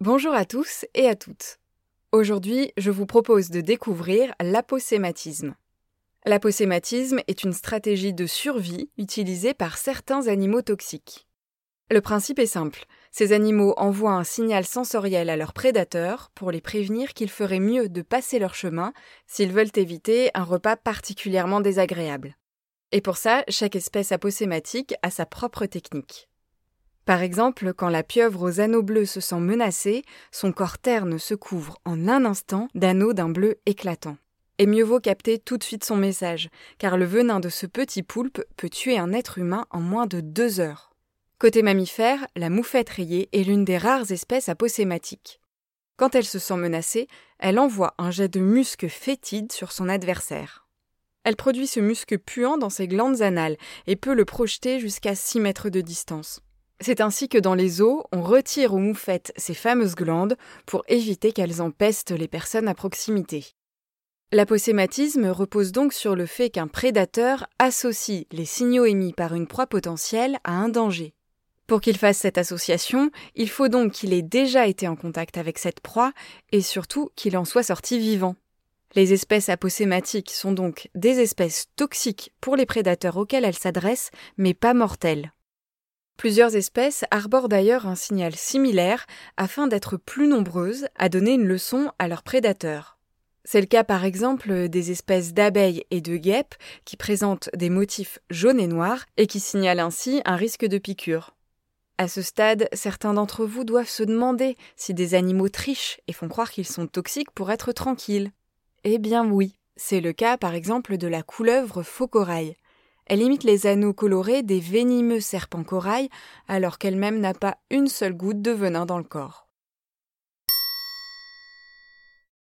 Bonjour à tous et à toutes. Aujourd'hui, je vous propose de découvrir l'aposématisme. L'aposématisme est une stratégie de survie utilisée par certains animaux toxiques. Le principe est simple. Ces animaux envoient un signal sensoriel à leurs prédateurs pour les prévenir qu'il ferait mieux de passer leur chemin s'ils veulent éviter un repas particulièrement désagréable. Et pour ça, chaque espèce aposématique a sa propre technique. Par exemple, quand la pieuvre aux anneaux bleus se sent menacée, son corps terne se couvre en un instant d'anneaux d'un bleu éclatant. Et mieux vaut capter tout de suite son message, car le venin de ce petit poulpe peut tuer un être humain en moins de deux heures. Côté mammifère, la moufette rayée est l'une des rares espèces aposématiques. Quand elle se sent menacée, elle envoie un jet de musc fétide sur son adversaire. Elle produit ce musc puant dans ses glandes anales et peut le projeter jusqu'à 6 mètres de distance. C'est ainsi que dans les eaux, on retire aux moufettes ces fameuses glandes pour éviter qu'elles empestent les personnes à proximité. L'aposématisme repose donc sur le fait qu'un prédateur associe les signaux émis par une proie potentielle à un danger. Pour qu'il fasse cette association, il faut donc qu'il ait déjà été en contact avec cette proie et surtout qu'il en soit sorti vivant. Les espèces aposématiques sont donc des espèces toxiques pour les prédateurs auxquels elles s'adressent, mais pas mortelles. Plusieurs espèces arborent d'ailleurs un signal similaire afin d'être plus nombreuses à donner une leçon à leurs prédateurs. C'est le cas par exemple des espèces d'abeilles et de guêpes qui présentent des motifs jaunes et noirs et qui signalent ainsi un risque de piqûre. À ce stade, certains d'entre vous doivent se demander si des animaux trichent et font croire qu'ils sont toxiques pour être tranquilles. Eh bien oui, c'est le cas par exemple de la couleuvre faux corail. Elle imite les anneaux colorés des venimeux serpents corail alors qu'elle-même n'a pas une seule goutte de venin dans le corps.